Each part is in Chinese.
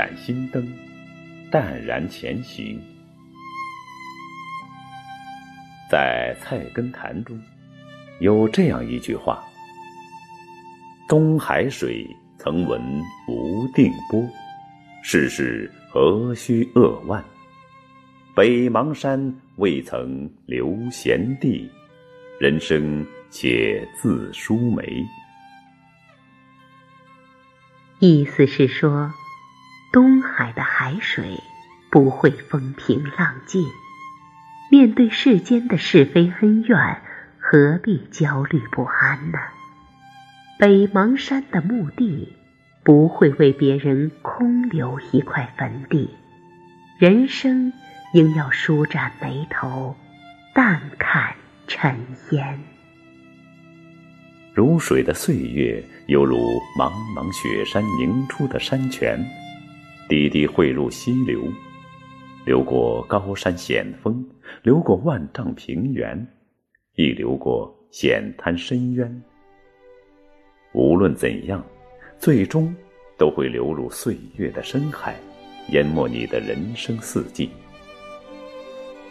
盏心灯，淡然前行。在《菜根谭》中，有这样一句话：“东海水曾闻无定波，世事何须扼腕？北邙山未曾留闲地，人生且自舒眉。”意思是说，东海的海水不会风平浪静，面对世间的是非恩怨，何必焦虑不安呢？北邙山的墓地不会为别人空留一块坟地，人生应要舒展眉头，淡看尘烟。如水的岁月，犹如茫茫雪山凝出的山泉，滴滴汇入溪流，流过高山险峰，流过万丈平原，亦流过险滩深渊。无论怎样，最终都会流入岁月的深海，淹没你的人生四季，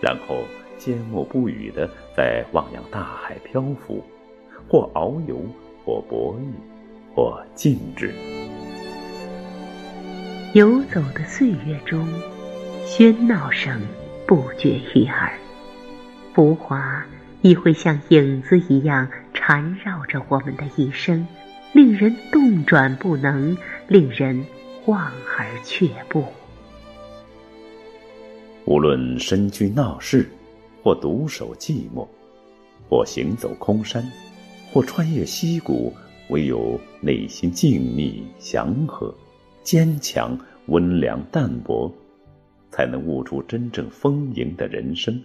然后缄默不语的在汪洋大海漂浮。或遨游，或博弈，或静止。游走的岁月中，喧闹声不绝于耳，浮华亦会像影子一样缠绕着我们的一生，令人动转不能，令人望而却步。无论身居闹市，或独守寂寞，或行走空山。或穿越溪谷，唯有内心静谧、祥和、坚强、温良、淡泊，才能悟出真正丰盈的人生，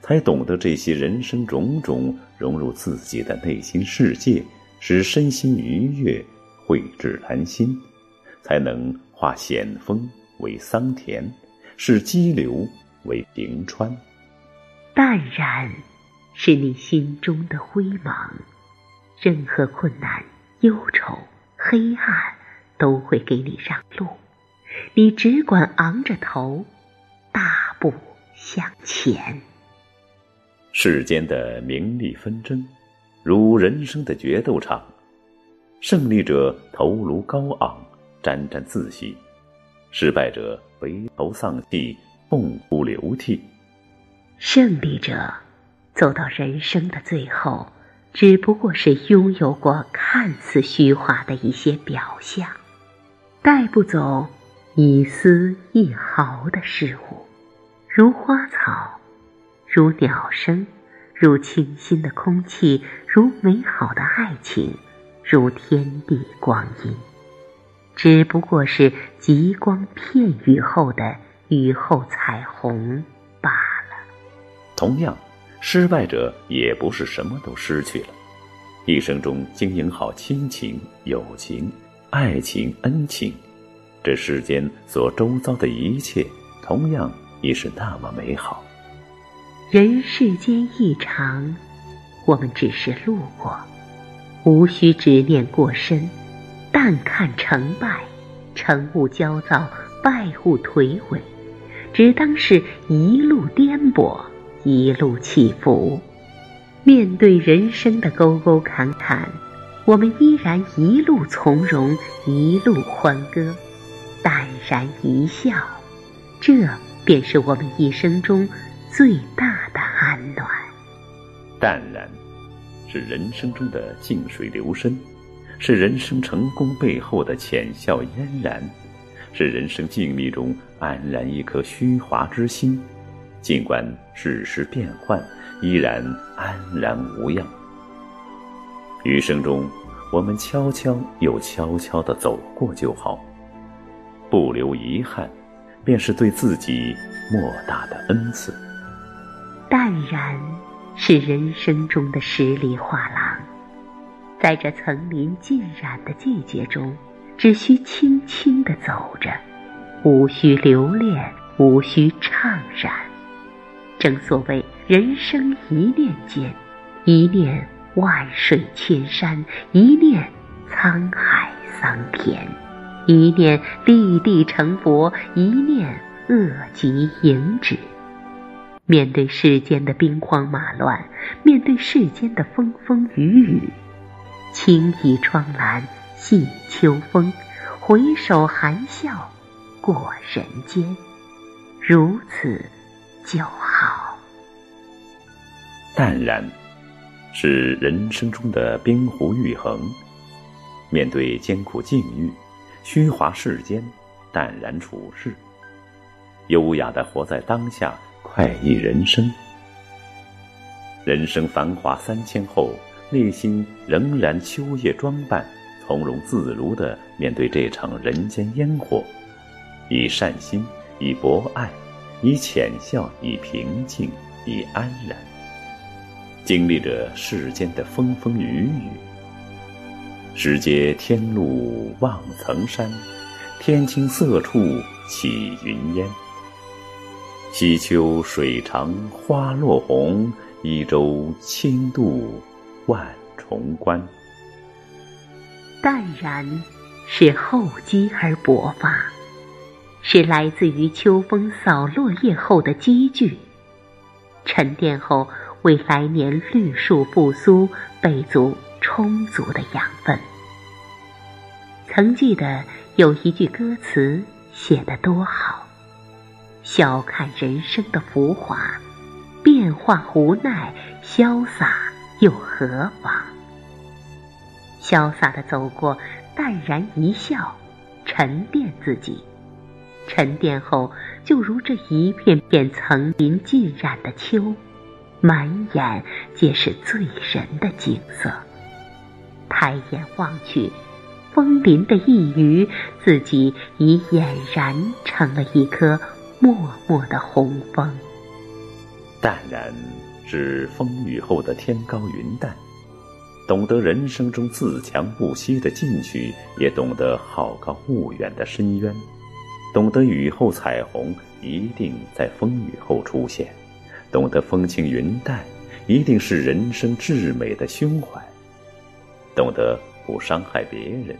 才懂得这些人生种种融入自己的内心世界，使身心愉悦、蕙质兰心，才能化险峰为桑田，使激流为平川。淡然，是你心中的辉芒。任何困难、忧愁、黑暗，都会给你让路。你只管昂着头，大步向前。世间的名利纷争，如人生的决斗场，胜利者头颅高昂，沾沾自喜；失败者垂头丧气，痛哭流涕。胜利者走到人生的最后。只不过是拥有过看似虚华的一些表象，带不走一丝一毫的事物，如花草，如鸟声，如清新的空气，如美好的爱情，如天地光阴，只不过是极光片羽后的雨后彩虹罢了。同样。失败者也不是什么都失去了，一生中经营好亲情、友情、爱情、恩情，这世间所周遭的一切，同样也是那么美好。人世间一长，我们只是路过，无需执念过深，淡看成败，成物焦躁，败物颓萎，只当是一路颠簸。一路起伏，面对人生的沟沟坎坎，我们依然一路从容，一路欢歌，淡然一笑，这便是我们一生中最大的安暖。淡然，是人生中的静水流深，是人生成功背后的浅笑嫣然，是人生静谧中安然一颗虚华之心。尽管世事变幻，依然安然无恙。余生中，我们悄悄又悄悄地走过就好，不留遗憾，便是对自己莫大的恩赐。淡然，是人生中的十里画廊，在这层林尽染的季节中，只需轻轻地走着，无需留恋，无需怅然。正所谓人生一念间，一念万水千山，一念沧海桑田。一念立地成佛，一念恶极迎止。面对世间的兵荒马乱，面对世间的风风雨雨，轻倚窗栏戏秋风，回首含笑过人间，如此就好。淡然，是人生中的冰湖玉衡。面对艰苦境遇，虚华世间，淡然处世，优雅的活在当下。快意人生，人生繁华三千后，内心仍然秋叶装扮，从容自如地面对这场人间烟火，以善心，以博爱，以浅笑，以平静，以安然，经历着世间的风风雨雨。时节天路望层山，天青色处起云烟。西秋水长花落红，一舟轻渡万重关。淡然，是厚积而薄发，是来自于秋风扫落叶后的积聚，沉淀后为来年绿树复苏备足充足的养分。曾记得有一句歌词写得多好。笑看人生的浮华，变化无奈，潇洒又何妨？潇洒的走过，淡然一笑，沉淀自己。沉淀后，就如这一片片层林尽染的秋，满眼皆是醉人的景色。抬眼望去，枫林的一隅，自己已俨然成了一颗。默默的红枫，淡然是风雨后的天高云淡，懂得人生中自强不息的进取，也懂得好高骛远的深渊，懂得雨后彩虹一定在风雨后出现，懂得风轻云淡一定是人生至美的胸怀，懂得不伤害别人，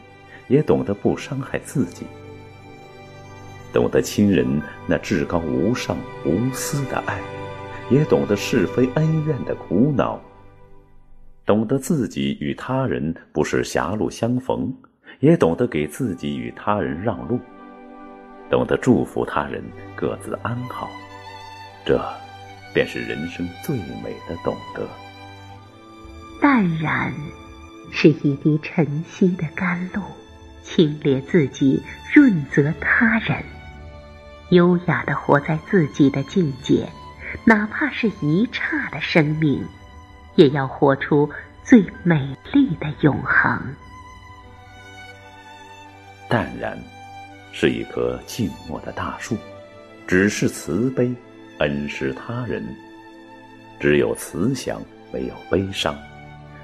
也懂得不伤害自己。懂得亲人那至高无上无私的爱，也懂得是非恩怨的苦恼。懂得自己与他人不是狭路相逢，也懂得给自己与他人让路。懂得祝福他人各自安好，这便是人生最美的懂得。淡然，是一滴晨曦的甘露，清冽自己，润泽他人。优雅的活在自己的境界，哪怕是一刹的生命，也要活出最美丽的永恒。淡然，是一棵静默的大树，只是慈悲，恩施他人。只有慈祥，没有悲伤；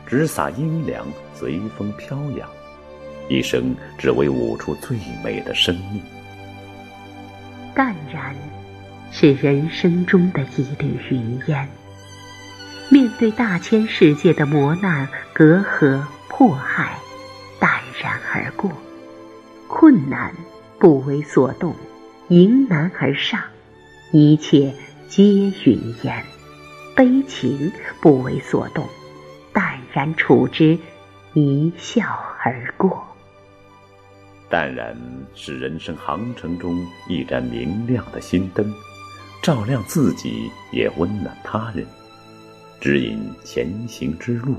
只洒阴凉，随风飘扬。一生只为舞出最美的生命。淡然，是人生中的一缕云烟。面对大千世界的磨难、隔阂、迫害，淡然而过。困难不为所动，迎难而上，一切皆云烟。悲情不为所动，淡然处之，一笑而过。淡然是人生航程中一盏明亮的心灯，照亮自己，也温暖他人，指引前行之路。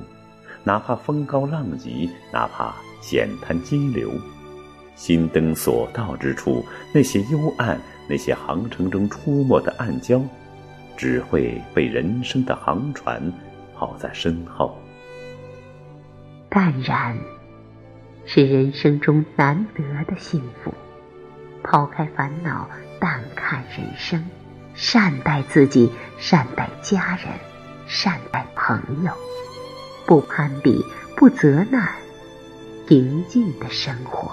哪怕风高浪急，哪怕险滩激流，心灯所到之处，那些幽暗，那些航程中出没的暗礁，只会被人生的航船抛在身后。淡然。是人生中难得的幸福。抛开烦恼，淡看人生，善待自己，善待家人，善待朋友，不攀比，不责难，平静的生活。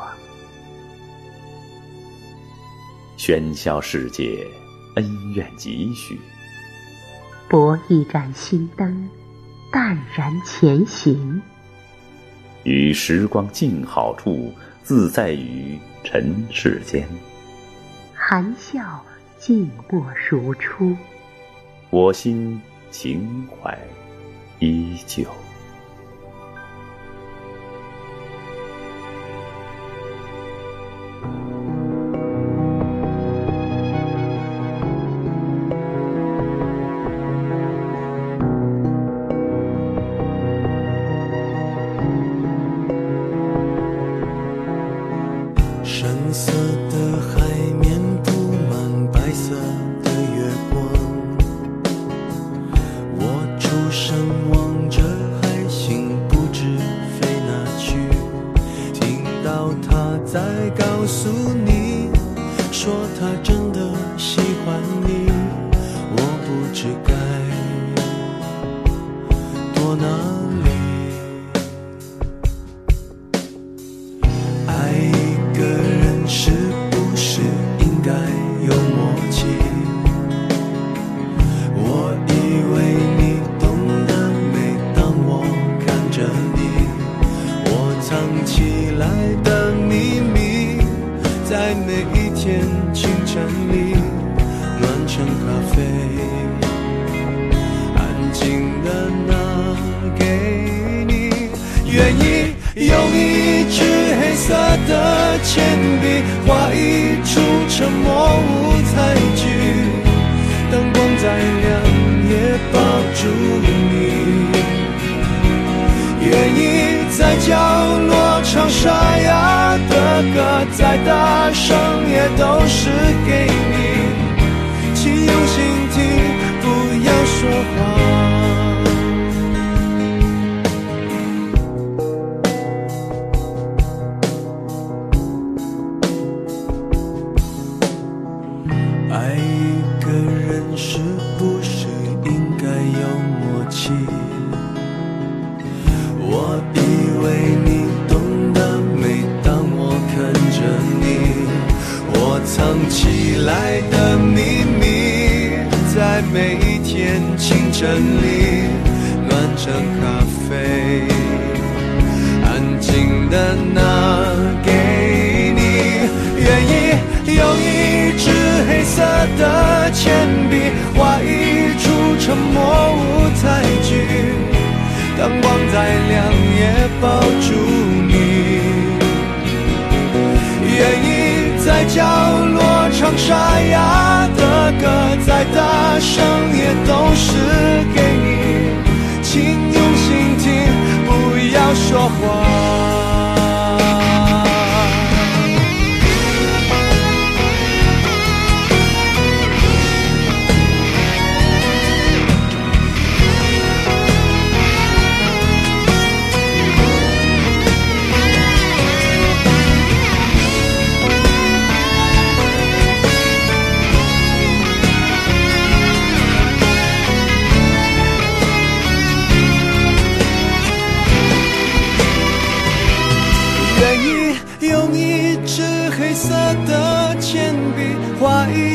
喧嚣世界，恩怨几许？博一盏心灯，淡然前行。于时光静好处，自在于尘世间。含笑静默如初，我心情怀依旧。再告诉你。说他真的喜欢你。我不知该躲哪里爱一个人是不是应该有默契？我以为你懂得每当我看着你。我藏起来的在每一天清晨里暖成咖啡安静的拿给你愿意用一支黑色的铅笔画一出沉默舞台剧灯光再亮也抱住你。歌再大声也都是给你请用心听不要说话爱一个人是不是应该有默契？真理暖成咖啡，安静的拿给你。愿意用一支黑色的铅笔，画一出沉默舞台剧。灯光再亮，也抱住你。愿意在角落唱沙哑的歌再大声也都是给你请用心听不要说话。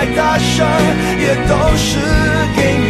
再大声也都是给。